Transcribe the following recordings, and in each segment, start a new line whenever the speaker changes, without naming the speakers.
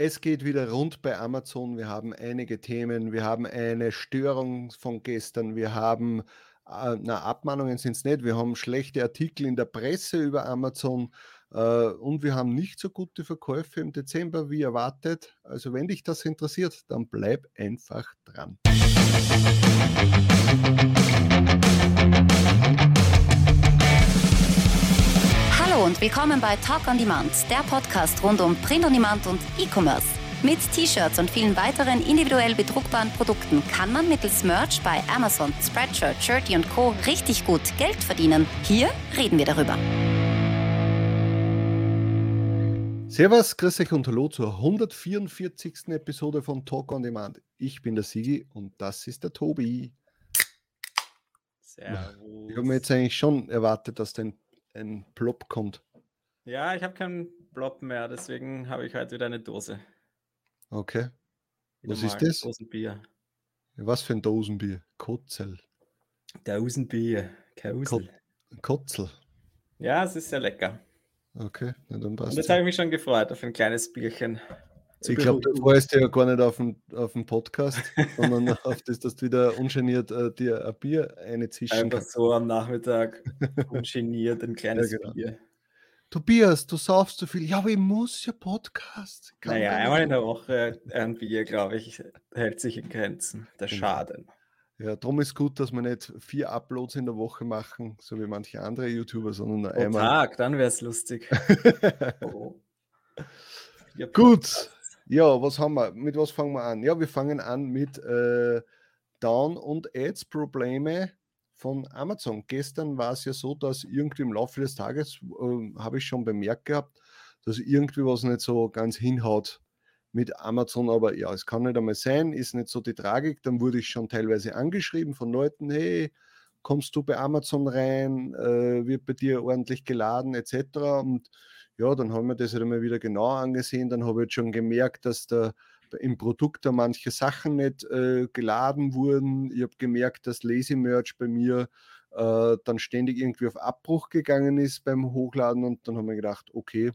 Es geht wieder rund bei Amazon. Wir haben einige Themen. Wir haben eine Störung von gestern. Wir haben, äh, na, Abmahnungen sind es nicht. Wir haben schlechte Artikel in der Presse über Amazon äh, und wir haben nicht so gute Verkäufe im Dezember wie erwartet. Also, wenn dich das interessiert, dann bleib einfach dran.
Hallo und willkommen bei Talk on Demand, der Podcast rund um Print on Demand und E-Commerce. Mit T-Shirts und vielen weiteren individuell bedruckbaren Produkten kann man mittels Merch bei Amazon, Spreadshirt, Shirty und Co. richtig gut Geld verdienen. Hier reden wir darüber.
Servus, grüß euch und hallo zur 144. Episode von Talk on Demand. Ich bin der Sigi und das ist der Tobi.
Servus.
Ich habe mir jetzt eigentlich schon erwartet, dass ein, ein Plop kommt.
Ja, ich habe keinen Blob mehr, deswegen habe ich heute wieder eine Dose.
Okay.
Wieder
Was ist das?
Dosenbier.
Was für ein Dosenbier? Kotzel.
Dosenbier.
Kot
Kausel.
Kotzel.
Ja, es ist sehr lecker.
Okay, na dann
Und
passt
jetzt habe ich mich schon gefreut auf ein kleines Bierchen.
Ich glaube, du freust dich ja gar nicht auf den, auf den Podcast, sondern auf das, dass du wieder ungeniert äh, dir ein Bier einzischen
Einfach
kannst.
so am Nachmittag ungeniert ein kleines
genau.
Bier.
Tobias, du saufst zu viel. Ja, aber ich muss ja Podcast. Kann
Naja, einmal in der
so.
Woche ein Bier, glaube ich, hält sich in Grenzen. Der. Schaden.
Ja, darum ist gut, dass wir nicht vier Uploads in der Woche machen, so wie manche andere YouTuber, sondern nur einmal.
Tag, dann wäre es lustig. Oh.
Gut. Ja, was haben wir? Mit was fangen wir an? Ja, wir fangen an mit äh, Down- und Ads-Probleme von Amazon. Gestern war es ja so, dass irgendwie im Laufe des Tages äh, habe ich schon bemerkt gehabt, dass irgendwie was nicht so ganz hinhaut mit Amazon. Aber ja, es kann nicht einmal sein, ist nicht so die Tragik. Dann wurde ich schon teilweise angeschrieben von Leuten, hey, kommst du bei Amazon rein, äh, wird bei dir ordentlich geladen etc. Und ja, dann haben wir das halt einmal wieder genau angesehen. Dann habe ich jetzt schon gemerkt, dass da im Produkt da manche Sachen nicht äh, geladen wurden. Ich habe gemerkt, dass Lazy Merch bei mir äh, dann ständig irgendwie auf Abbruch gegangen ist beim Hochladen. Und dann haben wir gedacht, okay,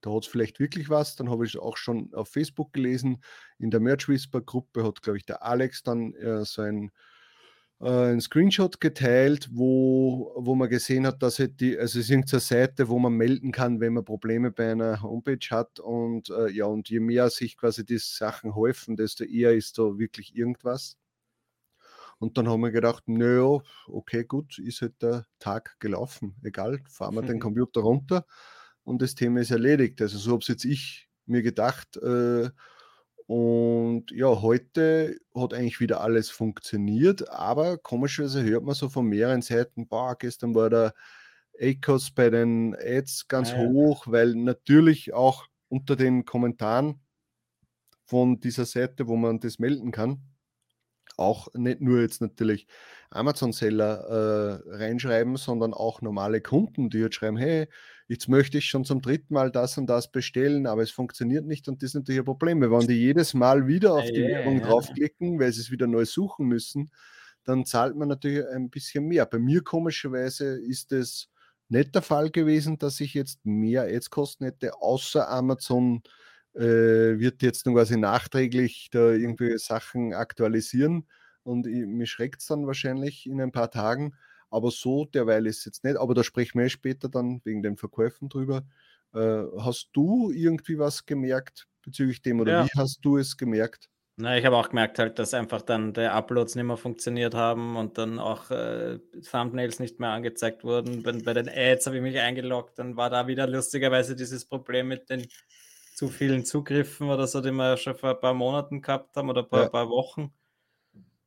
da hat es vielleicht wirklich was. Dann habe ich es auch schon auf Facebook gelesen. In der Merch Whisper Gruppe hat, glaube ich, der Alex dann äh, so ein ein Screenshot geteilt, wo, wo man gesehen hat, dass halt die, also es ist irgendeine Seite, wo man melden kann, wenn man Probleme bei einer Homepage hat. Und äh, ja, und je mehr sich quasi die Sachen häufen, desto eher ist da wirklich irgendwas. Und dann haben wir gedacht, naja, okay, gut, ist halt der Tag gelaufen. Egal, fahren wir den Computer runter und das Thema ist erledigt. Also so habe es jetzt ich mir gedacht. Äh, und ja, heute hat eigentlich wieder alles funktioniert, aber komischerweise hört man so von mehreren Seiten, boah, gestern war der ACOS bei den Ads ganz
Ah ja.
hoch, weil natürlich auch unter den Kommentaren von dieser Seite, wo man das melden kann, auch nicht nur jetzt natürlich Amazon-Seller äh, reinschreiben, sondern auch normale Kunden, die jetzt schreiben, hey, jetzt möchte ich schon zum dritten Mal das und das bestellen, aber es funktioniert nicht und das ist natürlich ein Problem. Wenn die jedes Mal wieder auf die
ja,
Werbung
ja.
draufklicken, weil sie es wieder neu suchen müssen, dann zahlt man natürlich ein bisschen mehr. Bei mir komischerweise ist es nicht der Fall gewesen, dass ich jetzt mehr Ads-Kosten hätte, außer Amazon äh, wird jetzt dann quasi nachträglich da irgendwelche Sachen aktualisieren und ich, mir schreckt es dann wahrscheinlich in ein paar Tagen. Aber so derweil ist es jetzt nicht. Aber da sprechen wir eh später dann wegen den Verkäufen drüber. Äh, hast du irgendwie was gemerkt bezüglich dem oder
Ja.
wie hast du es gemerkt?
Na, ich habe auch gemerkt halt, dass einfach dann die Uploads nicht mehr funktioniert haben und dann auch äh, Thumbnails nicht mehr angezeigt wurden. Bei, bei den Ads habe ich mich eingeloggt, dann war da wieder lustigerweise dieses Problem mit den zu vielen Zugriffen oder so, die wir ja schon vor ein paar Monaten gehabt haben oder ein paar,
Ja.
paar Wochen.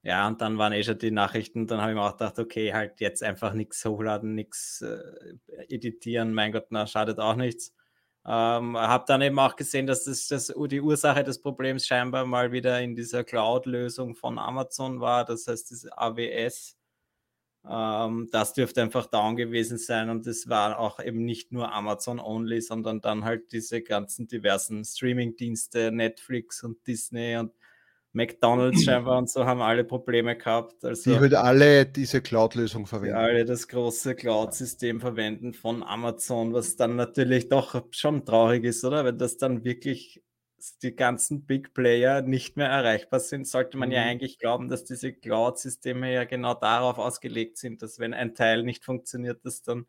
Ja, und dann waren eh schon die Nachrichten, dann habe ich mir auch gedacht, okay, halt jetzt einfach nichts hochladen, nichts äh, editieren, mein Gott, na, schadet auch nichts. Ähm, habe dann eben auch gesehen, dass das, das die Ursache des Problems scheinbar mal wieder in dieser Cloud-Lösung von Amazon war. Das heißt, diese AWS, das dürfte einfach down gewesen sein und es war auch eben nicht nur Amazon only, sondern dann halt diese ganzen diversen Streaming-Dienste, Netflix und Disney und McDonalds scheinbar und so haben alle Probleme gehabt. Also
Die halt alle diese Cloud-Lösung
die
verwenden.
alle das große Cloud-System verwenden von Amazon, was dann natürlich doch schon traurig ist, oder? Wenn das dann wirklich die ganzen Big Player nicht mehr erreichbar sind, sollte man mhm. ja eigentlich glauben, dass diese Cloud-Systeme ja genau darauf ausgelegt sind, dass wenn ein Teil nicht funktioniert, dass dann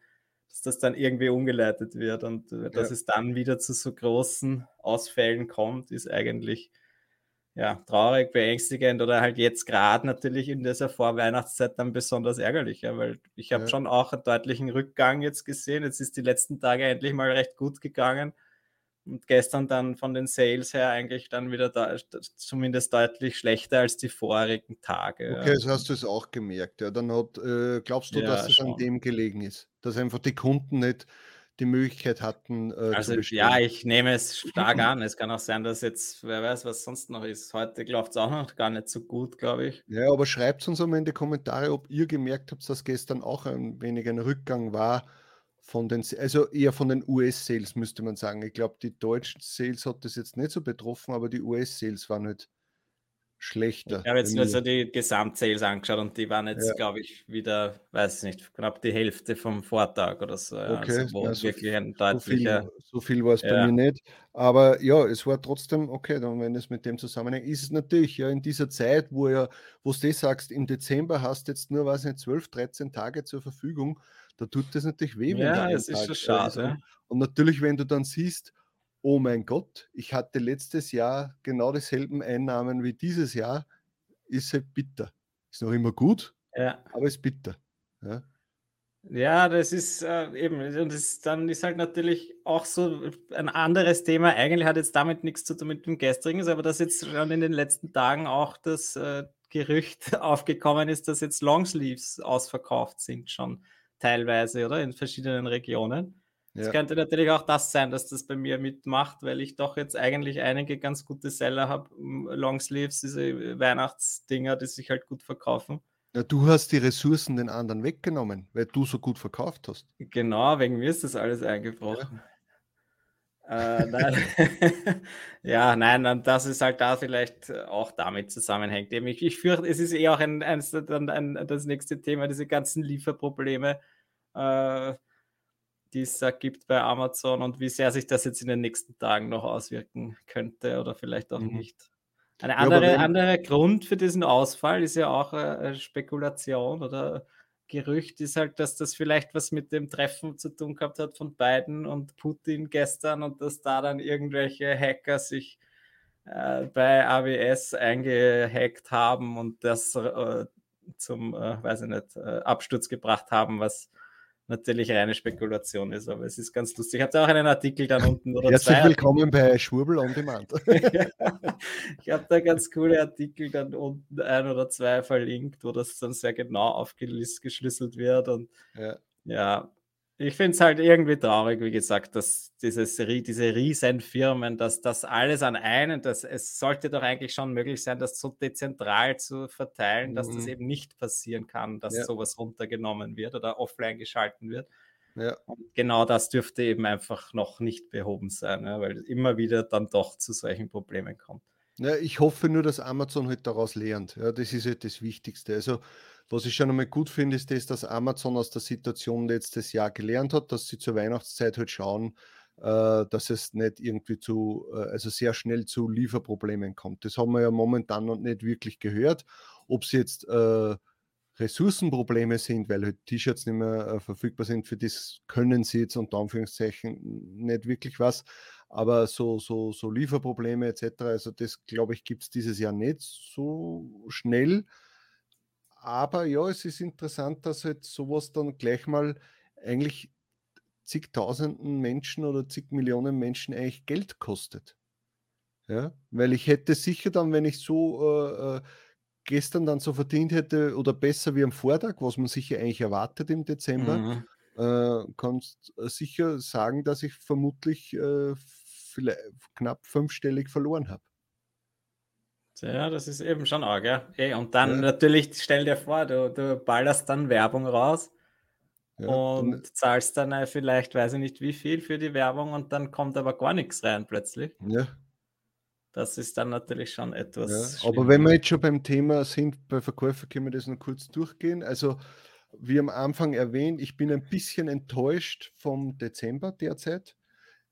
dass das dann irgendwie umgeleitet wird und äh, dass ja. es dann wieder zu so großen Ausfällen kommt, ist eigentlich ja, traurig, beängstigend oder halt jetzt gerade natürlich in dieser Vorweihnachtszeit dann besonders ärgerlich, ja, weil ich habe ja. schon auch einen deutlichen Rückgang jetzt gesehen. Jetzt ist die letzten Tage endlich mal recht gut gegangen und gestern dann von den Sales her eigentlich dann wieder da, zumindest deutlich schlechter als die vorigen Tage.
Okay, also hast du es auch gemerkt. Ja, dann hat, äh, glaubst du, ja, dass es schon. an dem gelegen ist, dass einfach die Kunden nicht die Möglichkeit hatten.
Äh, also ja, ich nehme es stark an. Es kann auch sein, dass jetzt, wer weiß, was sonst noch ist. Heute läuft es auch noch gar nicht so gut, glaube ich.
Ja, aber schreibt uns einmal in die Kommentare, ob ihr gemerkt habt, dass gestern auch ein wenig ein Rückgang war von den, also eher von den US-Sales, müsste man sagen. Ich glaube, die deutschen Sales hat das jetzt nicht so betroffen, aber die US-Sales waren nicht schlechter.
Ich habe jetzt nur so die Gesamtsales angeschaut und die waren jetzt, ja. glaube ich, wieder, weiß ich nicht, knapp die Hälfte vom Vortag oder so.
Okay, also, ja, wirklich ein deutlicher. So viel, so viel war es ja. bei mir nicht. Aber ja, es war trotzdem, okay, dann wenn es mit dem zusammenhängt, ist es natürlich ja in dieser Zeit, wo ja, wo du sagst, im Dezember hast du jetzt nur, weiß nicht, 12, 13 Tage zur Verfügung, da tut das natürlich weh.
Ja, es ist schon schade.
Und natürlich, wenn du dann siehst, oh mein Gott, ich hatte letztes Jahr genau dieselben Einnahmen wie dieses Jahr, ist halt bitter. Ist noch immer gut, ja. aber ist bitter. Ja.
Ja, das ist äh, eben, und das, dann ist halt natürlich auch so ein anderes Thema. Eigentlich hat jetzt damit nichts zu tun mit dem gestrigen, aber dass jetzt schon in den letzten Tagen auch das äh, Gerücht aufgekommen ist, dass jetzt Longsleeves ausverkauft sind, schon teilweise, oder? In verschiedenen Regionen. Es ja. könnte natürlich auch das sein, dass das bei mir mitmacht, weil ich doch jetzt eigentlich einige ganz gute Seller habe. Longsleeves, diese Weihnachtsdinger, die sich halt gut verkaufen.
Ja, du hast die Ressourcen den anderen weggenommen, weil du so gut verkauft hast.
Genau, wegen mir ist das alles eingebrochen. Ja. Äh, nein. ja, nein, und das ist halt da vielleicht auch damit zusammenhängt. Ich, ich fürchte, es ist eh auch ein, ein, ein, das nächste Thema, diese ganzen Lieferprobleme. Äh, die es da gibt bei Amazon und wie sehr sich das jetzt in den nächsten Tagen noch auswirken könnte oder vielleicht auch mhm. nicht. Ein andere, ja, anderer Grund für diesen Ausfall ist ja auch eine Spekulation oder Gerücht ist halt, dass das vielleicht was mit dem Treffen zu tun gehabt hat von Biden und Putin gestern und dass da dann irgendwelche Hacker sich äh, bei AWS eingehackt haben und das äh, zum, äh, weiß ich nicht, äh, Absturz gebracht haben, was natürlich reine Spekulation ist, aber es ist ganz lustig. Ich habe auch einen Artikel dann unten.
Oder Herzlich zwei willkommen bei Schwurbel on Demand.
ich habe da ganz coole Artikel dann unten ein oder zwei verlinkt, wo das dann sehr genau aufgeschlüsselt wird und ja, ja ich finde es halt irgendwie traurig, wie gesagt, dass dieses, diese Riesenfirmen, dass das alles an einen, dass es sollte doch eigentlich schon möglich sein, das so dezentral zu verteilen, dass mhm. das eben nicht passieren kann, dass ja. sowas runtergenommen wird oder offline geschalten wird. Ja. Und genau das dürfte eben einfach noch nicht behoben sein, ja, weil immer wieder dann doch zu solchen Problemen kommt.
Ja, ich hoffe nur, dass Amazon halt daraus lernt. Ja, das ist halt das Wichtigste. Also was ich schon einmal gut finde, ist das, dass Amazon aus der Situation letztes Jahr gelernt hat, dass sie zur Weihnachtszeit halt schauen, äh, dass es nicht irgendwie zu, äh, also sehr schnell zu Lieferproblemen kommt. Das haben wir ja momentan noch nicht wirklich gehört. Ob es jetzt äh, Ressourcenprobleme sind, weil halt T-Shirts nicht mehr äh, verfügbar sind, für das können sie jetzt unter Anführungszeichen nicht wirklich was. Aber so, so, so Lieferprobleme etc., also das glaube ich, gibt es dieses Jahr nicht so schnell. Aber ja, es ist interessant, dass halt sowas dann gleich mal eigentlich zigtausenden Menschen oder zig Millionen Menschen eigentlich Geld kostet. Ja, weil ich hätte sicher dann, wenn ich so äh, äh gestern dann so verdient hätte oder besser wie am Vortag, was man sicher eigentlich erwartet im Dezember, mhm. äh, kannst sicher sagen, dass ich vermutlich äh, knapp fünfstellig verloren habe.
Ja, das ist eben schon arg, ja. Hey, und dann ja. natürlich, stell dir vor, du, du ballerst dann Werbung raus ja, und dann, zahlst dann vielleicht, weiß ich nicht wie viel für die Werbung und dann kommt aber gar nichts rein plötzlich.
Ja.
Das ist dann natürlich schon etwas.
Ja, aber wenn wir jetzt schon beim Thema sind, bei Verkäufer können wir das noch kurz durchgehen. Also, wie am Anfang erwähnt, ich bin ein bisschen enttäuscht vom Dezember derzeit.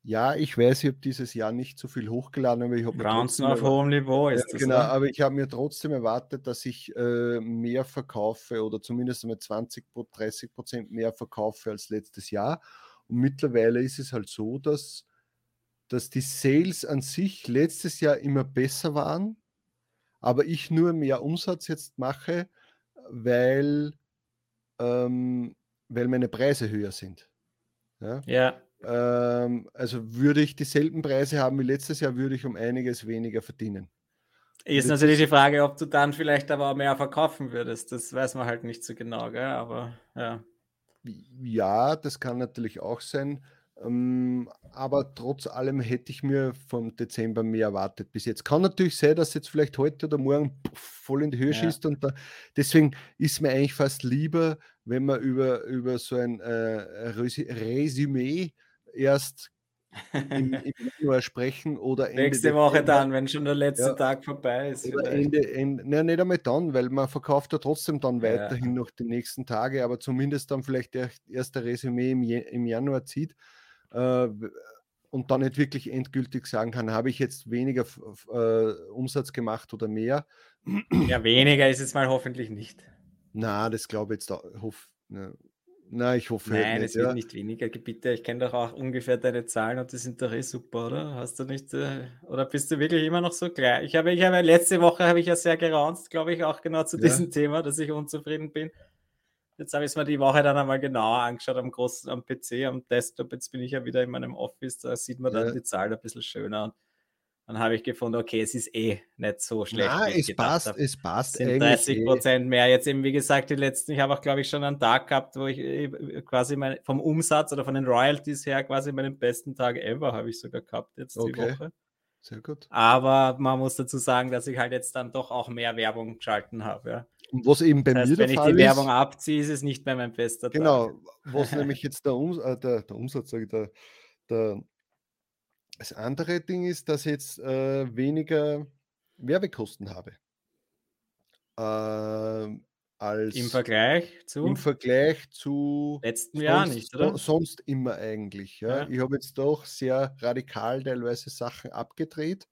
Ja, ich weiß, ich habe dieses Jahr nicht so viel hochgeladen, aber ich habe
Browns auf hohem Niveau ist
das. Genau, oder? aber ich habe mir trotzdem erwartet, dass ich äh, mehr verkaufe oder zumindest einmal 20, 30 Prozent mehr verkaufe als letztes Jahr. Und mittlerweile ist es halt so, dass, dass die Sales an sich letztes Jahr immer besser waren, aber ich nur mehr Umsatz jetzt mache, weil, ähm, weil meine Preise höher sind.
Ja. ja.
Ähm, also würde ich dieselben Preise haben wie letztes Jahr, würde ich um einiges weniger verdienen.
Ist natürlich die Frage, ob du dann vielleicht aber auch mehr verkaufen würdest. Das weiß man halt nicht so genau, gell? aber ja.
Ja, das kann natürlich auch sein. Ähm, aber trotz allem hätte ich mir vom Dezember mehr erwartet bis jetzt. Kann natürlich sein, dass jetzt vielleicht heute oder morgen voll in die Höhe ja. schießt und da, deswegen ist mir eigentlich fast lieber, wenn man über, über so ein äh, Resümee erst im, im Januar sprechen oder
Ende Nächste Woche Dezember. dann, wenn schon der letzte ja, Tag vorbei ist.
Oder Ende, Ende, na, nicht einmal dann, weil man verkauft ja trotzdem dann weiterhin ja. noch die nächsten Tage, aber zumindest dann vielleicht der erste Resümee im, im Januar zieht äh, und dann nicht wirklich endgültig sagen kann, habe ich jetzt weniger äh, Umsatz gemacht oder mehr.
Ja, weniger ist es mal hoffentlich nicht.
Na, das glaube ich jetzt, hoff, ne, na, ich hoffe
halt Nein, nicht, es wird ja. nicht weniger. Bitte, ich kenne doch auch ungefähr deine Zahlen und die sind doch eh super, oder? Hast du nicht, äh, oder bist du wirklich immer noch so gleich? Ich habe, ich habe letzte Woche habe ich ja sehr geraunzt, glaube ich, auch genau zu ja. diesem Thema, dass ich unzufrieden bin. Jetzt habe ich es mir die Woche dann einmal genauer angeschaut am großen, am PC, am Desktop. Jetzt bin ich ja wieder in meinem Office, da sieht man dann ja. die Zahl ein bisschen schöner. Dann habe ich gefunden, okay, es ist eh nicht so schlecht.
Ja, es passt, habe. es passt.
Es sind 30 Prozent eh. mehr. Jetzt eben, wie gesagt, die letzten, ich habe auch, glaube ich, schon einen Tag gehabt, wo ich äh, quasi mein, vom Umsatz oder von den Royalties her quasi meinen besten Tag ever habe ich sogar gehabt jetzt okay. die Woche.
Sehr gut.
Aber man muss dazu sagen, dass ich halt jetzt dann doch auch mehr Werbung geschalten habe. Ja.
Und was eben bei das heißt, mir
der Fall ist. Wenn ich die Werbung abziehe, ist es nicht mehr mein bester
Genau, Tag. was nämlich jetzt der, um, äh, der, der Umsatz, sage ich, der, der, das andere Ding ist, dass ich jetzt äh, weniger Werbekosten habe. Äh, als
Im Vergleich zu?
Im Vergleich zu
letzten Jahr nicht, oder?
Sonst immer eigentlich. Ja. ja. Ich habe jetzt doch sehr radikal teilweise Sachen abgedreht,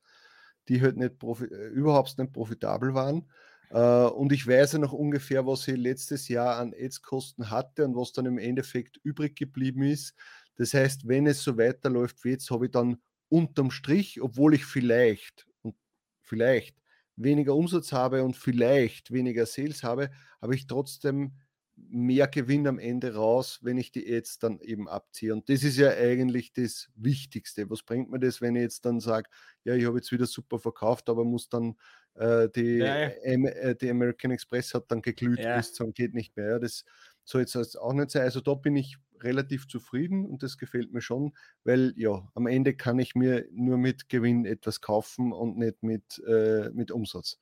die halt nicht äh, überhaupt nicht profitabel waren. Uh, und ich weiß ja noch ungefähr, was ich letztes Jahr an Ads-Kosten hatte und was dann im Endeffekt übrig geblieben ist. Das heißt, wenn es so weiterläuft wie jetzt, habe ich dann unterm Strich, obwohl ich vielleicht und vielleicht weniger Umsatz habe und vielleicht weniger Sales habe, habe ich trotzdem mehr Gewinn am Ende raus, wenn ich die Ads dann eben abziehe. Und das ist ja eigentlich das Wichtigste. Was bringt mir das, wenn ich jetzt dann sage, ja, ich habe jetzt wieder super verkauft, aber muss dann äh, die, ja, ja. Äh, die American Express hat dann geglüht ja. bis zum geht nicht mehr. Das soll jetzt auch nicht sein. Also da bin ich relativ zufrieden und das gefällt mir schon, weil ja, am Ende kann ich mir nur mit Gewinn etwas kaufen und nicht mit, äh, mit Umsatz.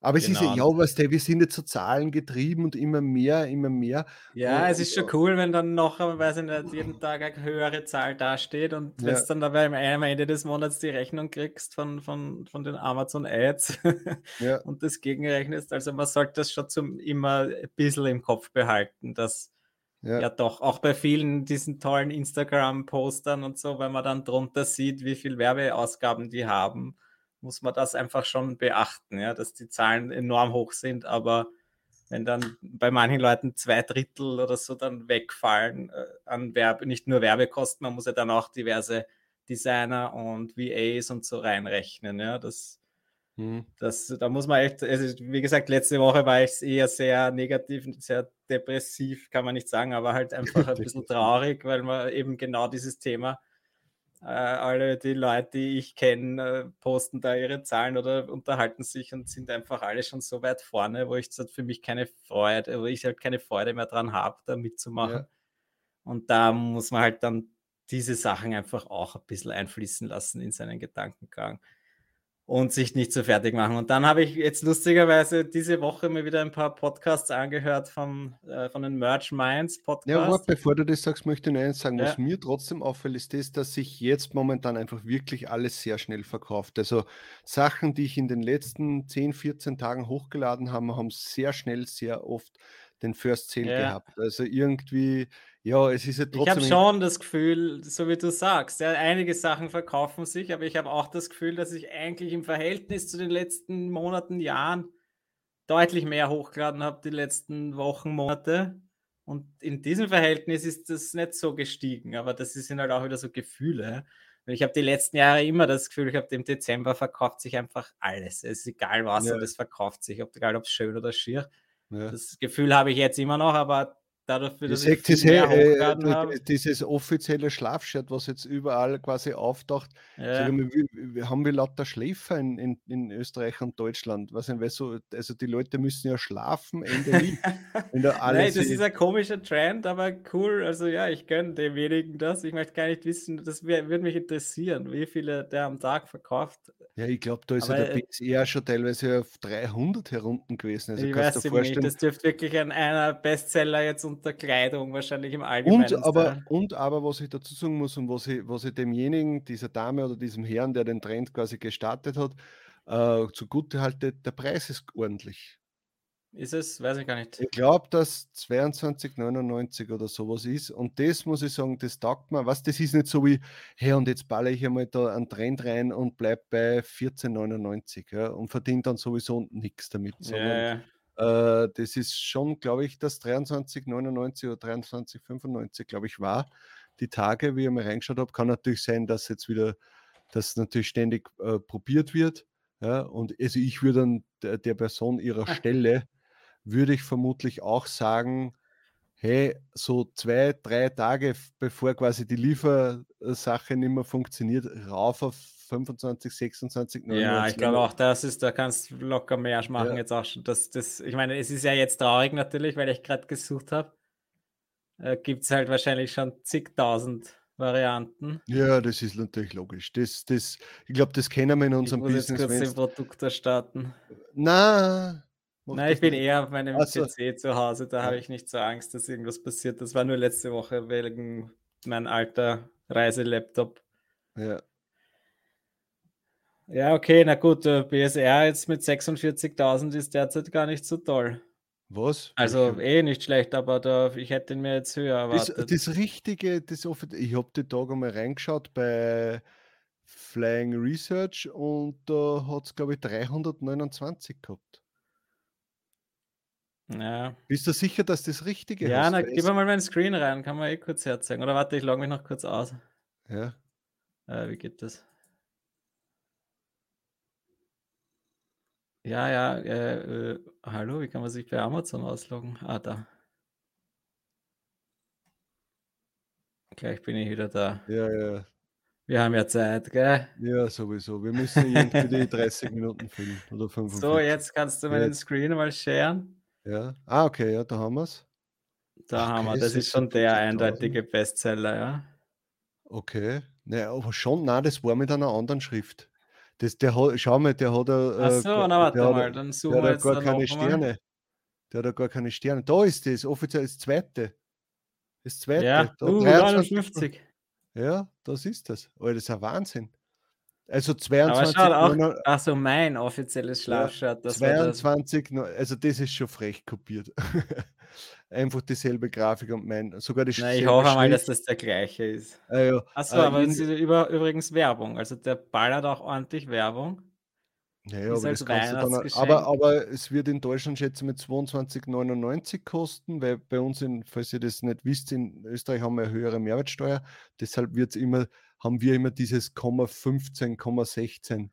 Aber es genau. ist ja, genau. ja, was der, wir sind jetzt so Zahlen getrieben und immer mehr, immer mehr.
Ja,
und,
es ist schon cool, wenn dann noch, weiß ich nicht, jeden Tag eine höhere Zahl dasteht und ja. wenn du dann dabei am Ende des Monats die Rechnung kriegst von, von, von den Amazon Ads ja. und das gegenrechnest. Also man sollte das schon zum, immer ein bisschen im Kopf behalten, dass ja. ja, doch, auch bei vielen diesen tollen Instagram-Postern und so, wenn man dann drunter sieht, wie viel Werbeausgaben die haben, muss man das einfach schon beachten, ja, dass die Zahlen enorm hoch sind, aber wenn dann bei manchen Leuten zwei Drittel oder so dann wegfallen äh, an Werbe, nicht nur Werbekosten, man muss ja dann auch diverse Designer und VAs und so reinrechnen, ja, das hm. Das, da muss man echt, also wie gesagt, letzte Woche war ich eher sehr negativ, sehr depressiv, kann man nicht sagen, aber halt einfach ein bisschen traurig, weil man eben genau dieses Thema, äh, alle die Leute, die ich kenne, äh, posten da ihre Zahlen oder unterhalten sich und sind einfach alle schon so weit vorne, wo ich halt für mich keine Freude, wo ich halt keine Freude mehr dran habe, da mitzumachen. Ja. Und da muss man halt dann diese Sachen einfach auch ein bisschen einfließen lassen in seinen Gedankengang und sich nicht so fertig machen. Und dann habe ich jetzt lustigerweise diese Woche mir wieder ein paar Podcasts angehört vom, äh, von den Merch Minds Podcast. Ja, aber
bevor du das sagst, möchte ich nur eins sagen. Ja. Was mir trotzdem auffällt, ist das, dass sich jetzt momentan einfach wirklich alles sehr schnell verkauft. Also Sachen, die ich in den letzten 10, 14 Tagen hochgeladen habe, haben sehr schnell, sehr oft den First Sale ja. gehabt. Also irgendwie Ja, es ist ja
Ich habe
trotzdem.
schon das Gefühl, so wie du sagst, ja, einige Sachen verkaufen sich, aber ich habe auch das Gefühl, dass ich eigentlich im Verhältnis zu den letzten Monaten, Jahren deutlich mehr hochgeladen habe, die letzten Wochen, Monate. Und in diesem Verhältnis ist das nicht so gestiegen, aber das sind halt auch wieder so Gefühle. Ich habe die letzten Jahre immer das Gefühl, ich habe im Dezember verkauft sich einfach alles. Es ist egal was
Ja.
und es verkauft sich, ob- egal ob es schön oder schier.
Ja.
Das Gefühl habe ich jetzt immer noch, aber dadurch,
Ich
dass ich mehr
äh, äh, dieses offizielle Schlafshirt, was jetzt überall quasi auftaucht,
Ja.
mal, wir, haben wir lauter Schläfer in, in, in Österreich und Deutschland. Was weil so, also die Leute müssen ja schlafen, Ende Lied.
Nein, das ist ein komischer Trend, aber cool. Also ja, ich gönne demjenigen das. Ich möchte gar nicht wissen, das würde mich interessieren, wie viele der am Tag verkauft.
ja, ich glaube, da ist ja
aber,
der
äh,
BSR schon teilweise auf 300 herunten gewesen. Also
ich
kannst
weiß
dir
eben nicht,
vorstellen.
das dürfte wirklich ein einer Bestseller jetzt unter Kleidung wahrscheinlich im Allgemeinen
Und aber, und aber, was ich dazu sagen muss und was ich, was ich demjenigen, dieser Dame oder diesem Herrn, der den Trend quasi gestartet hat, äh, zugute halte, der Preis ist ordentlich.
Ist es? Weiß ich gar nicht.
Ich glaube, dass 22,99 oder sowas ist. Und das muss ich sagen, das taugt mir. Was, das ist nicht so wie, hey, und jetzt balle ich einmal da einen Trend rein und bleib bei 14,99 ja, und verdiene dann sowieso nichts damit.
Ja, ja.
Äh, das ist schon, glaube ich, das 23,99 oder 23,95, glaube ich, war. Die Tage, wie ich mal reingeschaut habe, kann natürlich sein, dass jetzt wieder, dass natürlich ständig äh, probiert wird. Ja, und also ich würde dann der, der Person ihrer Stelle, würde ich vermutlich auch sagen, hey, so zwei, drei Tage bevor quasi die Liefersache nicht mehr funktioniert, rauf auf 25, 26,
Ja,
99.
ich glaube auch, das ist, da kannst du locker mehr machen
Ja.
jetzt auch schon. Das, das, ich meine, es ist ja jetzt traurig natürlich, weil ich gerade gesucht habe. Äh, Gibt es halt wahrscheinlich schon zigtausend Varianten.
Ja, das ist natürlich logisch. Das, das, ich glaube, das kennen wir in
Ich
unserem
jetzt
Business.
kurz den Produktor starten.
Na,
Nein, ich bin
nicht.
eher auf meinem
Ach so.
PC zu Hause, da
Ja.
habe ich nicht so Angst, dass irgendwas passiert. Das war nur letzte Woche wegen mein alter Reiselaptop.
Ja.
Ja, okay, na gut, der BSR jetzt mit 46.000 ist derzeit gar nicht so toll.
Was?
Also eh nicht schlecht, aber da, ich hätte ihn mir jetzt höher
das,
erwartet.
das Richtige, das ich habe die Tage mal reingeschaut bei Flying Research und da hat es, glaube ich, 329 gehabt.
Ja,
Bist du sicher, dass das Richtige
ja
hast?
na,
Weil
gib mal meinen Screen rein, kann man eh kurz herzeigen. Oder warte, ich logge mich noch kurz aus.
Ja.
Äh, wie geht das? Ja, ja, äh, äh, hallo, wie kann man sich bei Amazon ausloggen? Ah, da. Gleich bin ich wieder da.
Ja, ja,
Wir haben ja Zeit, gell?
ja, sowieso. Wir müssen irgendwie die 30 Minuten füllen oder 45.
So, jetzt kannst du meinen
Jetzt.
Screen mal sharen.
Ja. Ah, okay, ja, da haben wir es.
Da
Ach,
haben wir, das ist schon der
46.000.
eindeutige Bestseller, ja.
Okay. Naja, aber schon, nein, das war mit einer anderen Schrift. Das, der hat, schau mal, der hat ja,
Ach
äh,
so,
gar-
na warte
hat,
mal,
ja-
dann suchen wir
ja
jetzt
gar keine. Sterne. Der hat ja gar keine Sterne. Da ist das, offiziell das zweite. Das zweite.
Ja,
da
uh,
23.
59.
Ja, das ist das. Oh, das ist ein Wahnsinn. Also
Aber
22,
schaut auch,
99
ach so, mein offizielles Schlafshirt, das das.
22, no- also das ist schon frech kopiert. Einfach dieselbe Grafik und mein, sogar die
Na, ich hoffe mal, dass das der gleiche ist.
Ah, ja.
Achso,
Äh,
aber es ist über, übrigens Werbung. Also der ballert auch ordentlich Werbung.
Ja,
Ist
ja, aber
als
das kannst du dann, aber, aber es wird in Deutschland schätze mit 22,99 kosten, weil bei uns, in, falls ihr das nicht wisst, in Österreich haben wir eine höhere Mehrwertsteuer. Deshalb wird's immer, haben wir immer dieses Komma 15, Komma 16.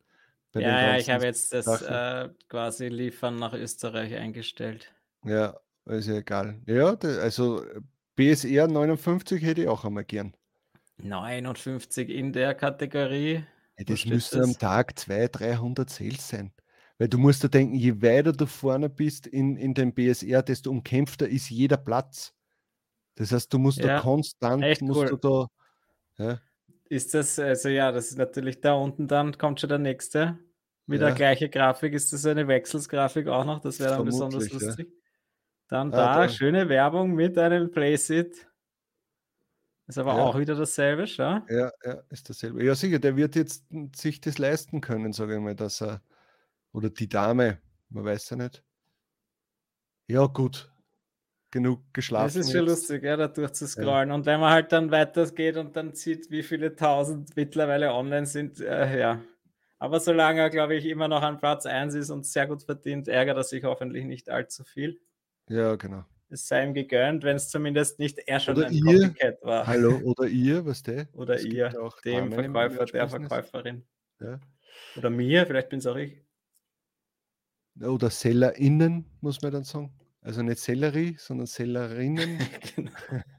bei den
Ja, ja, ich habe jetzt das äh, quasi Liefern nach Österreich eingestellt.
Ja, ist ja egal. Ja, da- also BSR 59 hätte ich auch einmal gern.
59 in der Kategorie.
Ja, das müsste am? Tag 200, 300 Sales sein. Weil du musst da denken, je weiter du vorne bist in, in dem BSR, desto umkämpfter ist jeder Platz. Das heißt, du musst da
Ja,
konstant,
echt
musst
cool.
du da, ja,
Ist das, also ja, das ist natürlich da unten, dann kommt schon der nächste. Wieder
Ja.
gleiche Grafik. Ist das eine Wechselsgrafik auch noch? Das wäre dann besonders
Vermutlich, ja.
Dann
Ah,
da,
da.
schöne Werbung mit einem Playsit. Ist aber
Ja.
auch wieder dasselbe, schau.
ja, ja, ist dasselbe. Ja, sicher, der wird jetzt sich das leisten können, sage ich mal, dass er, oder die Dame, man weiß ja nicht. Ja, gut. genug geschlafen.
Das ist schon
jetzt.
lustig, ja, da durchzuscrollen. Ja. Und wenn man halt dann weitergeht und dann sieht, wie viele tausend mittlerweile online sind, äh, ja. Aber solange er, glaube ich, immer noch an Platz 1 ist und sehr gut verdient, ärgert er sich hoffentlich nicht allzu viel.
Ja, genau.
Es sei ihm gegönnt, wenn es zumindest nicht er schon
Oder
ein
ihr.
Copycat war.
Hallo, oder ihr, was der?
Oder
gibt
ihr,
auch
dem Verkäufer, der. Verkäuferin.
Ja.
Oder mir, vielleicht bin es auch ich.
Oder SellerInnen, muss man dann sagen. Also nicht Sellerie, sondern Sellerinnen.
genau.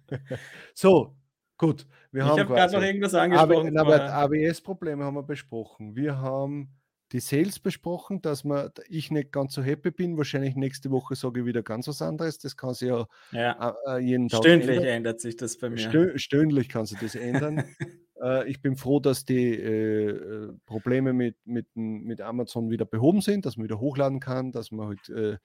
so, gut. Wir
Ich
haben
habe gerade noch irgendwas angesprochen.
ABS-Probleme haben wir besprochen. Wir haben die Sales besprochen, dass man, ich nicht ganz so happy bin. Wahrscheinlich nächste Woche sage ich wieder ganz was anderes. Das kann sich ja
ja.
äh, äh, jeden Tag
Stündlich
ändern.
ändert sich das bei mir.
Stö stündlich kann sich das ändern. äh, ich bin froh, dass die äh, äh, Probleme mit, mit, mit Amazon wieder behoben sind, dass man wieder hochladen kann, dass man halt äh,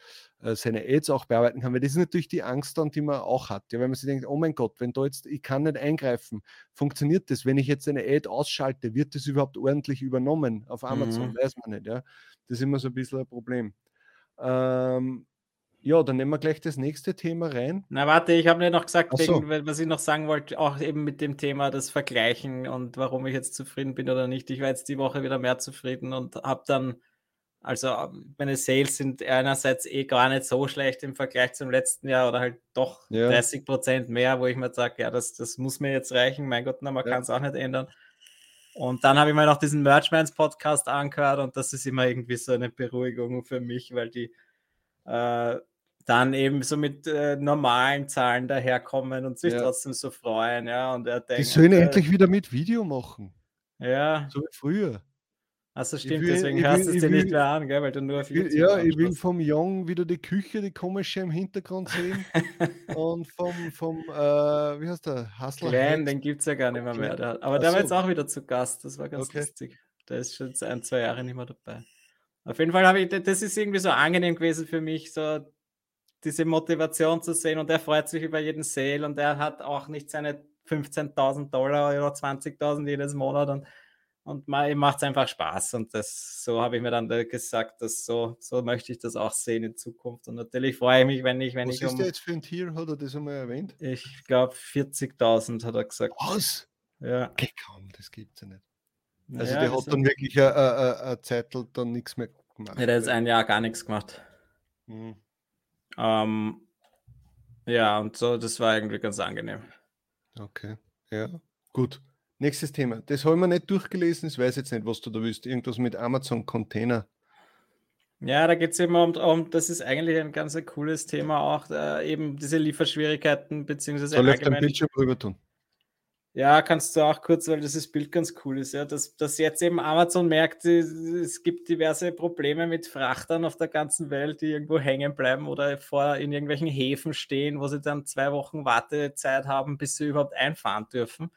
seine Ads auch bearbeiten kann, weil das ist natürlich die Angst dann, die man auch hat. Ja, wenn man sich denkt, oh mein Gott, wenn da jetzt, ich kann nicht eingreifen, funktioniert das? Wenn ich jetzt eine Ad ausschalte, wird das überhaupt ordentlich übernommen auf Amazon?
Mhm.
Weiß man nicht, ja. Das ist immer so ein bisschen ein Problem. Ähm, ja, dann nehmen wir gleich das nächste Thema rein.
Na, warte, ich habe dir noch gesagt,
so.
wegen, was ich noch sagen wollte, auch eben mit dem Thema das Vergleichen und warum ich jetzt zufrieden bin oder nicht. Ich war jetzt die Woche wieder mehr zufrieden und habe dann, also meine Sales sind einerseits eh gar nicht so schlecht im Vergleich zum letzten Jahr oder halt doch
Ja.
30 Prozent mehr, wo ich mir sage, ja, das, das muss mir jetzt reichen. Mein Gott, na, man
Ja.
kann es auch nicht ändern. Und dann habe ich mir noch diesen Merchmans Podcast angehört und das ist immer irgendwie so eine Beruhigung für mich, weil die äh, dann eben so mit äh, normalen Zahlen daherkommen und sich
Ja.
trotzdem so freuen, ja. Und er
Die
denkt,
sollen
äh,
endlich wieder mit Video machen,
ja,
so wie früher.
also stimmt,
will-
deswegen hörst du es dir nicht mehr an, gell, weil du nur auf YouTube
ja, ich will vom Young wieder die Küche, die komische im Hintergrund sehen. und vom, vom äh, wie heißt der? Hustler Hacks.
den gibt es ja gar nicht mehr. mehr. Der, aber
Ach
der war
so.
jetzt auch wieder zu Gast, das war ganz
Okay.
lustig. Der ist schon ein, zwei Jahre nicht mehr dabei. Auf jeden Fall habe ich, das ist irgendwie so angenehm gewesen für mich, so diese Motivation zu sehen und er freut sich über jeden Sale und er hat auch nicht seine 15.000 Dollar oder 20.000 jedes Monat und, und ihm macht es einfach Spaß und das, so habe ich mir dann da gesagt, dass so, so möchte ich das auch sehen in Zukunft und natürlich freue ich mich, wenn ich, wenn
Was
ich
ist
um,
der jetzt für ein Tier? Hat er das einmal erwähnt?
ich glaube 40.000 hat er gesagt.
Was?
Ja.
Okay, kaum, das gibt es ja nicht. Also
Ja,
der hat dann wirklich eine, eine, eine Zeitel dann nichts mehr gemacht.
Ja, der hat ein Jahr gar nichts gemacht.
Mhm.
Ähm, ja, und so, das war irgendwie ganz angenehm.
Okay, ja, gut. Nächstes Thema. Das haben wir nicht durchgelesen, ich weiß jetzt nicht, was du da willst. Irgendwas mit Amazon Container.
Ja, da geht es immer um, um, das ist eigentlich ein ganz cooles Thema auch, äh, eben diese Lieferschwierigkeiten, beziehungsweise
Soll ich auf
allgemein.
Bildschirm rüber tun?
Ja, kannst du auch kurz, weil dieses Bild ganz cool ist, ja, dass, dass jetzt eben Amazon merkt, es- gibt diverse Probleme mit Frachtern auf der ganzen Welt, die irgendwo hängen bleiben oder vor in irgendwelchen Häfen stehen, wo sie dann zwei Wochen Wartezeit haben, bis sie überhaupt einfahren dürfen.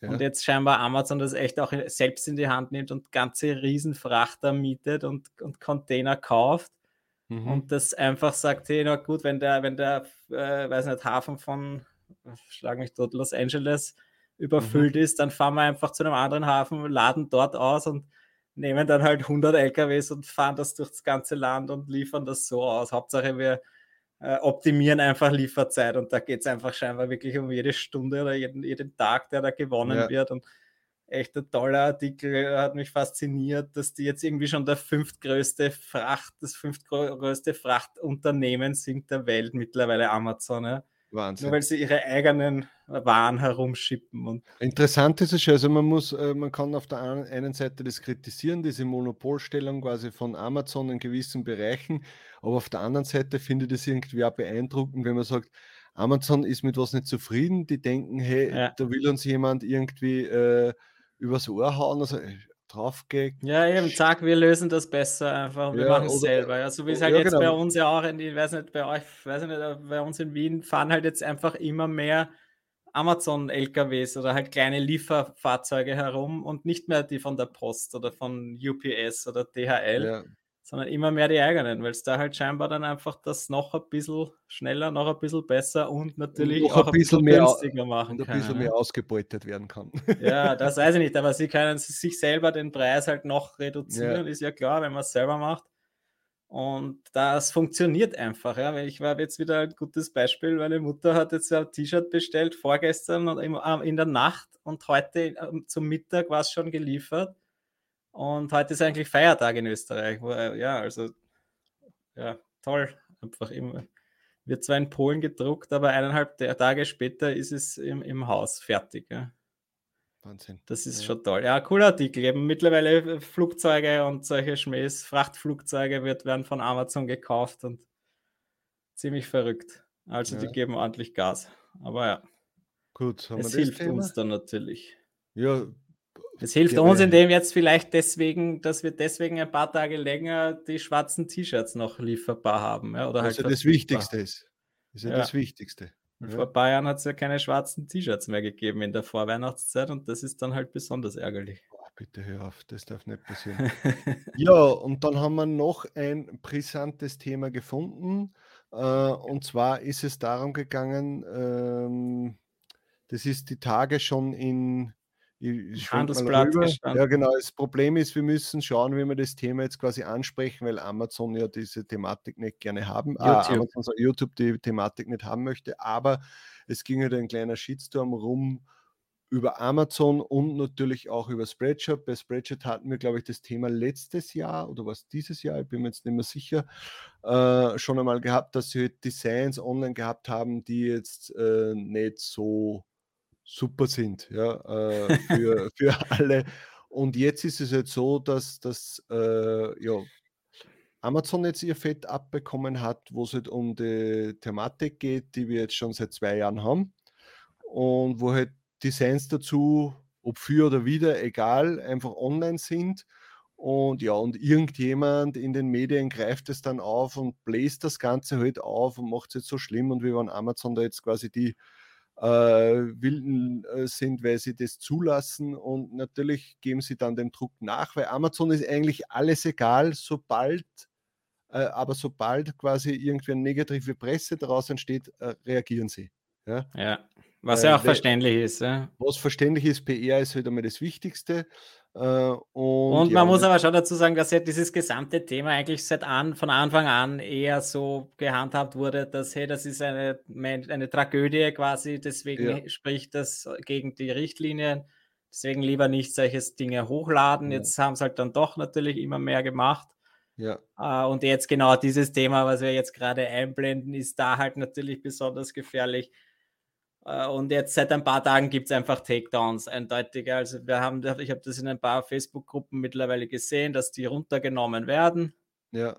Ja.
Und jetzt scheinbar Amazon das echt auch selbst in die Hand nimmt und ganze Riesenfrachter mietet und, und Container kauft
Mhm.
und das einfach sagt, hey, na gut, wenn der, wenn der, äh, weiß nicht, Hafen von, schlag mich tot, Los Angeles überfüllt
Mhm.
ist, dann fahren wir einfach zu einem anderen Hafen, laden dort aus und nehmen dann halt 100 LKWs und fahren das durch das ganze Land und liefern das so aus. Hauptsache wir äh, optimieren einfach Lieferzeit und da geht es einfach scheinbar wirklich um jede Stunde oder jeden, jeden Tag, der da gewonnen
Ja.
wird und echt ein toller Artikel, hat mich fasziniert, dass die jetzt irgendwie schon der fünftgrößte Fracht, das fünftgrößte Frachtunternehmen sind der Welt mittlerweile Amazon, ja? Nur
Wahnsinn.
weil sie ihre eigenen Waren herumschippen und
Interessant ist es schon, also man muss, äh, man kann auf der einen- einen Seite das kritisieren, diese Monopolstellung quasi von Amazon in gewissen Bereichen, aber auf der anderen Seite finde ich das irgendwie auch beeindruckend, wenn man sagt, Amazon ist mit was nicht zufrieden, die denken, hey,
Ja.
da will uns jemand irgendwie äh, übers Ohr hauen, also äh, draufgeht.
Ja, eben, zack, wir lösen das besser einfach. Wir
Ja,
machen es selber. Ja, so wie es
ja,
halt jetzt bei
genau.
uns ja auch, in, ich weiß nicht, bei euch, weiß ich nicht, bei uns in Wien fahren halt jetzt einfach immer mehr Amazon-LKWs oder halt kleine Lieferfahrzeuge herum und nicht mehr die von der Post oder von UPS oder DHL,
Ja,
sondern immer mehr die eigenen, weil es da halt scheinbar dann einfach das noch ein bisschen schneller, noch ein bisschen besser und natürlich
noch
auch
ein bisschen mehr-
günstiger machen
und ein
können.
bisschen mehr ausgebeutet werden kann.
Ja, das weiß ich nicht, aber sie können sich selber den Preis halt noch reduzieren, ist ja klar, wenn man es selber macht. Und das funktioniert einfach. Ja. Ich war jetzt wieder ein gutes Beispiel. Meine Mutter hat jetzt ein T-Shirt bestellt vorgestern und in der Nacht und heute ähm, zum Mittag war es schon geliefert. Und heute ist eigentlich Feiertag in Österreich. Wo, äh, ja, also ja, toll. Einfach immer. Wird zwar in Polen gedruckt, aber eineinhalb Tage später ist es im, im Haus fertig. Ja. Wahnsinn. Das ist ja. schon toll. Ja, cooler Artikel. Eben mittlerweile äh, Flugzeuge und solche Schmähs, Frachtflugzeuge wird, werden von Amazon gekauft und ziemlich verrückt. Also ja. die geben ordentlich Gas. Aber ja.
Gut,
es hilft Thema? uns dann natürlich.
Ja.
Es hilft uns, indem jetzt vielleicht deswegen, dass wir deswegen ein paar Tage länger die schwarzen T-Shirts noch lieferbar haben. Ja, oder
also halt das Wichtigste ist. Das ist ja das Wichtigste.
Ja. Vor Bayern hat es ja keine schwarzen T-Shirts mehr gegeben in der Vorweihnachtszeit und das ist dann halt besonders ärgerlich.
Oh, bitte hör auf, das darf nicht passieren. ja, und dann haben wir noch ein brisantes Thema gefunden. Äh, und zwar ist es darum gegangen, ähm, das ist die Tage schon in
ich Handelsblatt
Ja, genau. Das Problem ist, wir müssen schauen, wie wir das Thema jetzt quasi ansprechen, weil Amazon ja diese Thematik nicht gerne haben. Ah, YouTube, ah, Amazon, also YouTube die Thematik nicht haben möchte. Aber es ging halt ein kleiner Shitstorm rum über Amazon und natürlich auch über Spreadshirt. Bei Spreadshirt hatten wir, glaube ich, das Thema letztes Jahr oder was dieses Jahr, ich bin mir jetzt nicht mehr sicher, äh, schon einmal gehabt, dass sie halt Designs online gehabt haben, die jetzt äh, nicht so super sind ja, äh, für, für alle. Und jetzt ist es jetzt so, dass, dass äh, ja, Amazon jetzt ihr Fett abbekommen hat, wo es halt um die Thematik geht, die wir jetzt schon seit zwei Jahren haben. Und wo halt Designs dazu, ob für oder wieder, egal, einfach online sind. Und ja, und irgendjemand in den Medien greift es dann auf und bläst das Ganze halt auf und macht es jetzt so schlimm. Und wir waren Amazon da jetzt quasi die Wilden äh, sind, weil sie das zulassen und natürlich geben sie dann dem Druck nach, weil Amazon ist eigentlich alles egal, sobald, äh, aber sobald quasi irgendwie eine negative Presse daraus entsteht, äh, reagieren sie.
Ja, ja. was ja auch verständlich ist. Ja.
Was verständlich ist, PR ist halt einmal das Wichtigste.
Äh, und, und, man ja, muss aber schon dazu sagen, dass ja dieses gesamte Thema eigentlich seit an, von Anfang an eher so gehandhabt wurde, dass hey, das ist eine, eine Tragödie quasi, deswegen ja. spricht das gegen die Richtlinien. Deswegen lieber nicht solche Dinge hochladen. Ja. Jetzt haben es halt dann doch natürlich immer mehr gemacht.
Ja.
Uh, und jetzt genau dieses Thema, was wir jetzt gerade einblenden, ist da halt natürlich besonders gefährlich. Äh, und jetzt seit ein paar Tagen gibt es einfach Takedowns, eindeutige. Also wir haben, ich habe das in ein paar Facebook-Gruppen mittlerweile gesehen, dass die runtergenommen werden.
Ja.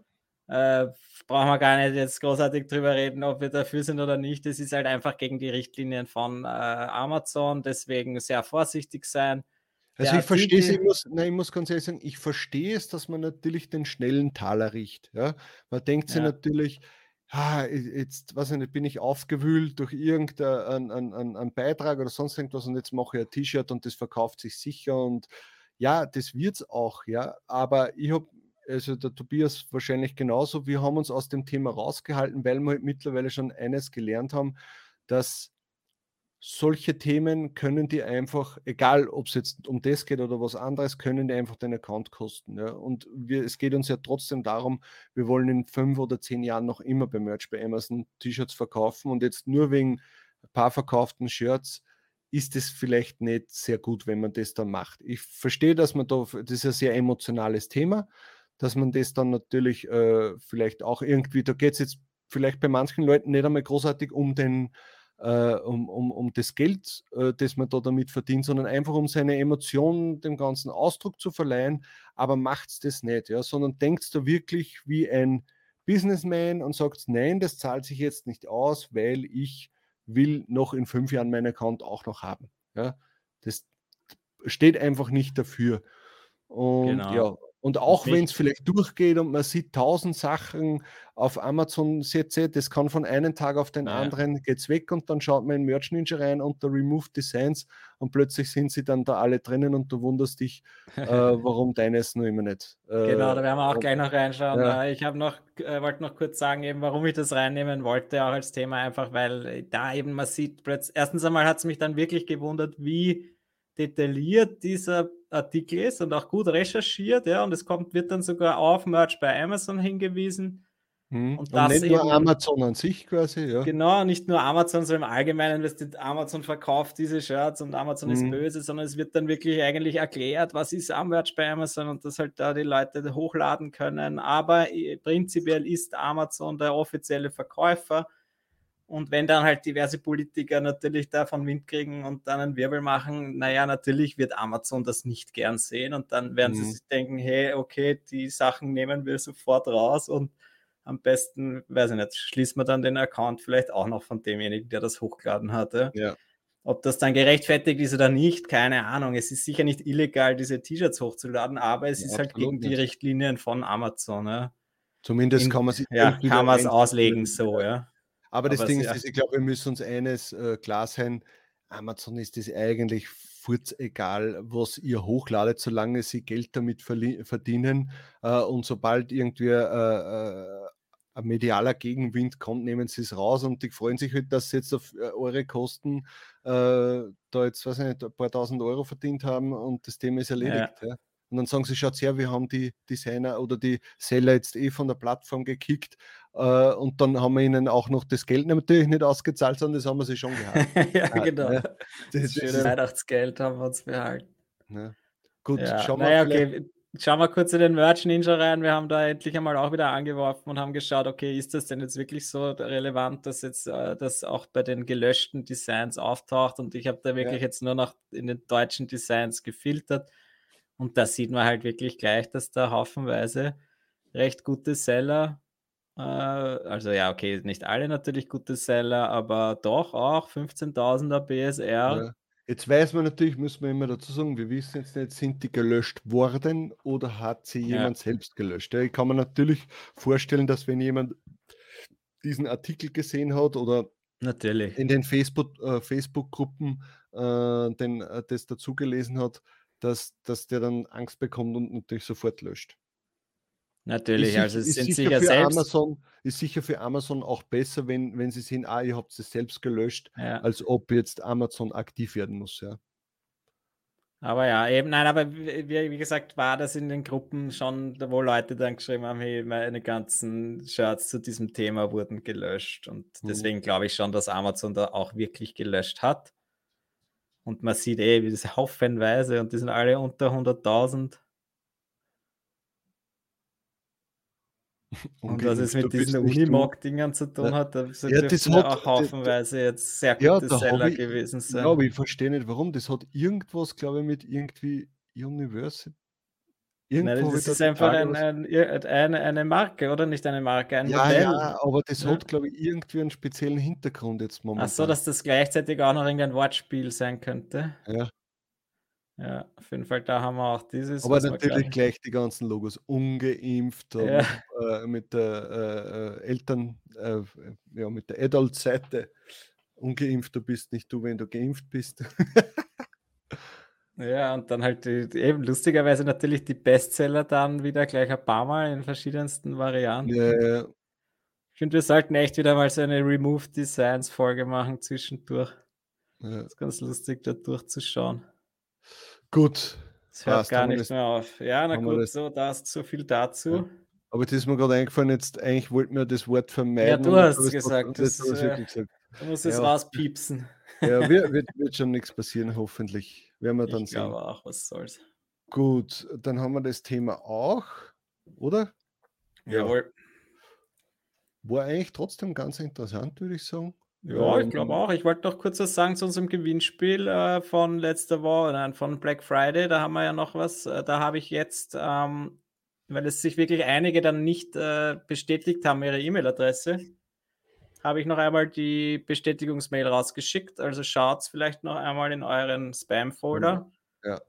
Äh, brauchen wir gar nicht jetzt großartig drüber reden, ob wir dafür sind oder nicht. Es ist halt einfach gegen die Richtlinien von äh, Amazon, deswegen sehr vorsichtig sein.
Also Der ich verstehe es, ich muss, nein, ich muss ganz ehrlich sagen, ich verstehe es, dass man natürlich den schnellen Taler riecht. Ja? Man denkt ja. sich natürlich, jetzt weiß ich nicht, bin ich aufgewühlt durch irgendeinen einen, einen Beitrag oder sonst irgendwas und jetzt mache ich ein T-Shirt und das verkauft sich sicher und ja, das wird es auch, ja, aber ich habe, also der Tobias wahrscheinlich genauso, wir haben uns aus dem Thema rausgehalten, weil wir halt mittlerweile schon eines gelernt haben, dass solche Themen können die einfach, egal ob es jetzt um das geht oder was anderes, können die einfach den Account kosten. Ja? Und wir, es geht uns ja trotzdem darum, wir wollen in fünf oder zehn Jahren noch immer bei Merch bei Amazon T-Shirts verkaufen und jetzt nur wegen ein paar verkauften Shirts ist es vielleicht nicht sehr gut, wenn man das dann macht. Ich verstehe, dass man da, das ist ein sehr emotionales Thema, dass man das dann natürlich äh, vielleicht auch irgendwie, da geht es jetzt vielleicht bei manchen Leuten nicht einmal großartig um den äh, um, um, um das Geld, äh, das man da damit verdient, sondern einfach um seine Emotionen dem ganzen Ausdruck zu verleihen, aber macht es das nicht, ja, sondern denkt da wirklich wie ein Businessman und sagt, nein, das zahlt sich jetzt nicht aus, weil ich will noch in fünf Jahren meinen Account auch noch haben. Ja, das steht einfach nicht dafür. Und genau. ja, und auch wenn es vielleicht durchgeht und man sieht tausend Sachen auf Amazon Sätze, das kann von einem Tag auf den ja. anderen geht's weg und dann schaut man in Merch Ninja rein unter Remove Designs und plötzlich sind sie dann da alle drinnen und du wunderst dich, äh, warum deines nur immer nicht.
Äh, genau, da werden wir auch und, gleich noch reinschauen. Ja. Ich habe noch, äh, wollte noch kurz sagen, eben, warum ich das reinnehmen wollte, auch als Thema, einfach weil da eben man sieht, erstens einmal hat es mich dann wirklich gewundert, wie detailliert dieser Artikel ist und auch gut recherchiert, ja, und es kommt, wird dann sogar auf Merch bei Amazon hingewiesen.
Mhm. Und, und nicht eben, nur Amazon an sich quasi, ja.
Genau, nicht nur Amazon, sondern im Allgemeinen, was Amazon verkauft diese Shirts und Amazon mhm. ist böse, sondern es wird dann wirklich eigentlich erklärt, was ist am Merch bei Amazon und dass halt da die Leute hochladen können. Aber äh, prinzipiell ist Amazon der offizielle Verkäufer. Und wenn dann halt diverse Politiker natürlich davon Wind kriegen und dann einen Wirbel machen, naja, natürlich wird Amazon das nicht gern sehen und dann werden mhm. sie sich denken, hey, okay, die Sachen nehmen wir sofort raus und am besten, weiß ich nicht, schließt man dann den Account vielleicht auch noch von demjenigen, der das hochgeladen hatte.
Ja.
Ob das dann gerechtfertigt ist oder nicht, keine Ahnung. Es ist sicher nicht illegal, diese T-Shirts hochzuladen, aber es ja, ist halt gegen die Richtlinien von Amazon. Ja.
Zumindest In, kann man sich
ja, kann man es auslegen so, ja.
Aber das aber Ding ist, ich glaube, wir müssen uns eines äh, klar sein, Amazon ist es eigentlich furz egal, was ihr hochladet, solange sie Geld damit verdienen. Äh, und sobald irgendwie äh, äh ein medialer Gegenwind kommt, nehmen sie es raus und die freuen sich halt, dass sie jetzt auf äh, eure Kosten äh, da jetzt, weiß ich nicht, ein paar tausend Euro verdient haben und das Thema ist erledigt. Ja. Ja. Und dann sagen sie, schaut her, wir haben die Designer oder die Seller jetzt eh von der Plattform gekickt äh, und dann haben wir ihnen auch noch das Geld natürlich nicht ausgezahlt, sondern das haben wir sie schon gehabt.
ja, genau. Ja. Das, das schöne Weihnachtsgeld haben wir uns behalten.
Ja. Gut,
ja. schauen wir naja, okay. Schauen wir kurz in den Merch Ninja rein. Wir haben da endlich einmal auch wieder angeworfen und haben geschaut, okay, ist das denn jetzt wirklich so relevant, dass jetzt äh, das auch bei den gelöschten Designs auftaucht? Und ich habe da wirklich ja. jetzt nur noch in den deutschen Designs gefiltert. Und da sieht man halt wirklich gleich, dass da haufenweise recht gute Seller, also ja, okay, nicht alle natürlich gute Seller, aber doch auch 15.000er BSR. Ja.
Jetzt weiß man natürlich, muss man immer dazu sagen, wir wissen jetzt nicht, sind die gelöscht worden oder hat sie ja. jemand selbst gelöscht? Ich kann mir natürlich vorstellen, dass wenn jemand diesen Artikel gesehen hat oder
natürlich.
in den Facebook, äh, Facebook-Gruppen äh, den, äh, das dazu gelesen hat, dass, dass der dann Angst bekommt und natürlich sofort löscht.
Natürlich,
ist,
also es sind
sicher, sicher selbst. Amazon, ist sicher für Amazon auch besser, wenn, wenn sie sehen, ah, ihr habt es selbst gelöscht, ja. als ob jetzt Amazon aktiv werden muss, ja.
Aber ja, eben, nein, aber wie, wie, gesagt, war das in den Gruppen schon, wo Leute dann geschrieben haben, hey, meine ganzen Shirts zu diesem Thema wurden gelöscht. Und mhm. deswegen glaube ich schon, dass Amazon da auch wirklich gelöscht hat. Und man sieht eh, wie das haufenweise und die sind alle unter 100.000. Und was es mit diesen Unimog-Dingern zu tun hat, da
ja, das hat auch
haufenweise jetzt sehr gute ja, Seller
ich,
gewesen sein.
Ja, aber ich verstehe nicht warum. Das hat irgendwas, glaube ich, mit irgendwie University.
Nein, das ist einfach ein, ein, eine, eine Marke, oder? Nicht eine Marke, ein
ja, Modell. Ja, aber das ja. hat, glaube ich, irgendwie einen speziellen Hintergrund jetzt
momentan. Ach so, dass das gleichzeitig auch noch irgendein Wortspiel sein könnte.
Ja.
Ja, auf jeden Fall, da haben wir auch dieses.
Aber natürlich gleich die ganzen Logos. Ungeimpft, ja. äh, mit der äh, äh, Eltern, äh, ja, mit der Adult-Seite. Ungeimpft, du bist nicht du, wenn du geimpft bist.
ja, und dann halt die, eben lustigerweise natürlich die Bestseller dann wieder gleich ein paar Mal in verschiedensten Varianten.
Ja,
Ich finde, wir sollten echt wieder mal so eine Remove Designs Folge machen zwischendurch. Ja. Das ist ganz lustig, da durchzuschauen.
Gut.
Es hört Passt, gar nicht mehr auf. Ja, na gut, das, so, das so viel dazu. Ja.
Aber das ist mir gerade eingefallen, jetzt eigentlich wollten wir das Wort vermeiden.
Ja, du hast es gesagt. Das, das, äh, gesagt. Du musst es ja. rauspiepsen.
Ja, wird, wird, wird, schon nichts passieren, hoffentlich. Werden wir dann
ich sehen. auch, was soll's.
Gut, dann haben wir das Thema auch, oder?
Jawohl.
War eigentlich trotzdem ganz interessant, würde ich sagen.
Ja, ich glaube ähm, auch. Ich wollte noch kurz was sagen zu unserem Gewinnspiel äh, von letzter Woche, nein, von Black Friday. Da haben wir ja noch was. Äh, da habe ich jetzt, ähm, weil es sich wirklich einige dann nicht äh, bestätigt haben, ihre E-Mail-Adresse, habe ich noch einmal die Bestätigungsmail rausgeschickt. Also schaut vielleicht noch einmal in euren Spam-Folder.
Ja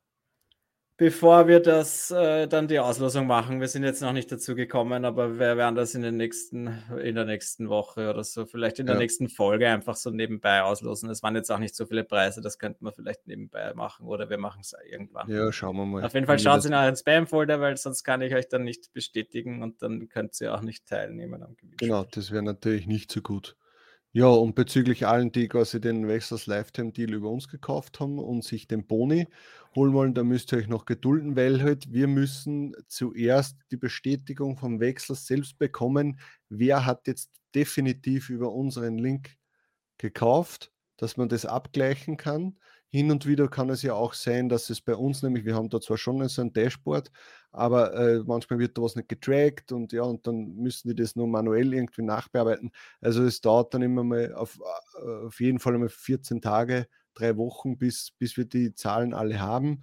bevor wir das äh, dann die Auslosung machen. Wir sind jetzt noch nicht dazu gekommen, aber wir werden das in, den nächsten, in der nächsten Woche oder so, vielleicht in der ja. nächsten Folge einfach so nebenbei auslosen. Es waren jetzt auch nicht so viele Preise, das könnten wir vielleicht nebenbei machen oder wir machen es irgendwann.
Ja, schauen wir mal.
Auf jeden Fall schaut in euren Spam-Folder, weil sonst kann ich euch dann nicht bestätigen und dann könnt ihr auch nicht teilnehmen am
Gewinn. Genau, das wäre natürlich nicht so gut. Ja, und bezüglich allen, die quasi den Wechsels Lifetime Deal über uns gekauft haben und sich den Boni holen wollen, da müsst ihr euch noch gedulden, weil halt wir müssen zuerst die Bestätigung vom Wechsel selbst bekommen, wer hat jetzt definitiv über unseren Link gekauft, dass man das abgleichen kann. Hin und wieder kann es ja auch sein, dass es bei uns nämlich, wir haben da zwar schon so ein Dashboard, aber äh, manchmal wird da was nicht getrackt und ja, und dann müssen die das nur manuell irgendwie nachbearbeiten. Also es dauert dann immer mal auf, äh, auf jeden Fall einmal 14 Tage, drei Wochen, bis, bis wir die Zahlen alle haben.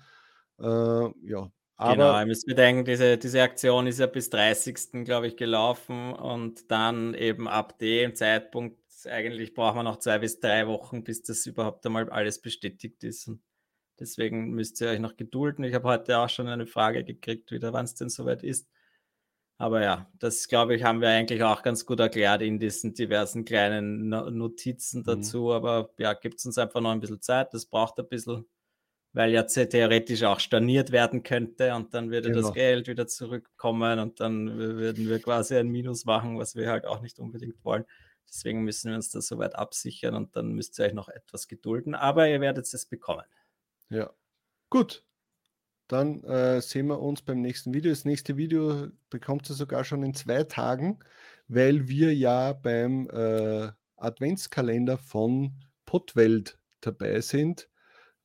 Äh, ja,
aber genau, ihr müsst bedenken, diese, diese Aktion ist ja bis 30. glaube ich gelaufen und dann eben ab dem Zeitpunkt eigentlich braucht man noch zwei bis drei Wochen, bis das überhaupt einmal alles bestätigt ist. Und deswegen müsst ihr euch noch gedulden. Ich habe heute auch schon eine Frage gekriegt, wieder wann es denn soweit ist. Aber ja, das glaube ich, haben wir eigentlich auch ganz gut erklärt in diesen diversen kleinen Notizen mhm. dazu. Mhm. Aber ja, gibt es uns einfach noch ein bisschen Zeit. Das braucht ein bisschen, weil ja theoretisch auch storniert werden könnte und dann würde genau. das Geld wieder zurückkommen und dann würden wir quasi ein Minus machen, was wir halt auch nicht unbedingt wollen. Deswegen müssen wir uns da soweit absichern und dann müsst ihr euch noch etwas gedulden, aber ihr werdet es bekommen.
Ja. Gut. Dann äh, sehen wir uns beim nächsten Video. Das nächste Video bekommt ihr sogar schon in zwei Tagen, weil wir ja beim äh, Adventskalender von Potwelt dabei sind.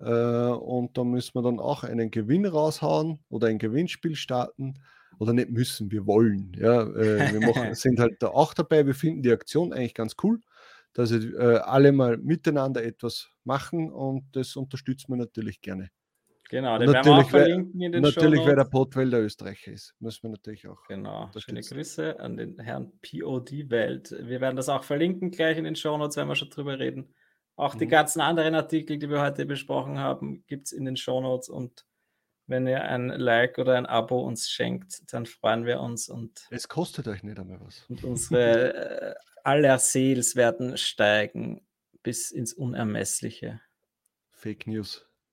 Äh, und da müssen wir dann auch einen Gewinn raushauen oder ein Gewinnspiel starten oder nicht müssen, wir wollen. Ja, äh, wir machen, sind halt da auch dabei. Wir finden die Aktion eigentlich ganz cool, dass äh, alle mal miteinander etwas machen und das unterstützen wir natürlich gerne.
Genau, den werden wir auch verlinken in den
Natürlich, wer der Potwälder Österreicher ist, müssen wir natürlich auch.
Genau, schöne Grüße an den Herrn POD Welt. Wir werden das auch verlinken gleich in den Show Notes, wenn wir schon drüber reden. Auch mhm. die ganzen anderen Artikel, die wir heute besprochen haben, gibt es in den Show Notes und wenn ihr ein Like oder ein Abo uns schenkt, dann freuen wir uns und
es kostet euch nicht einmal was.
Und unsere äh, aller Sales werden steigen bis ins Unermessliche.
Fake News.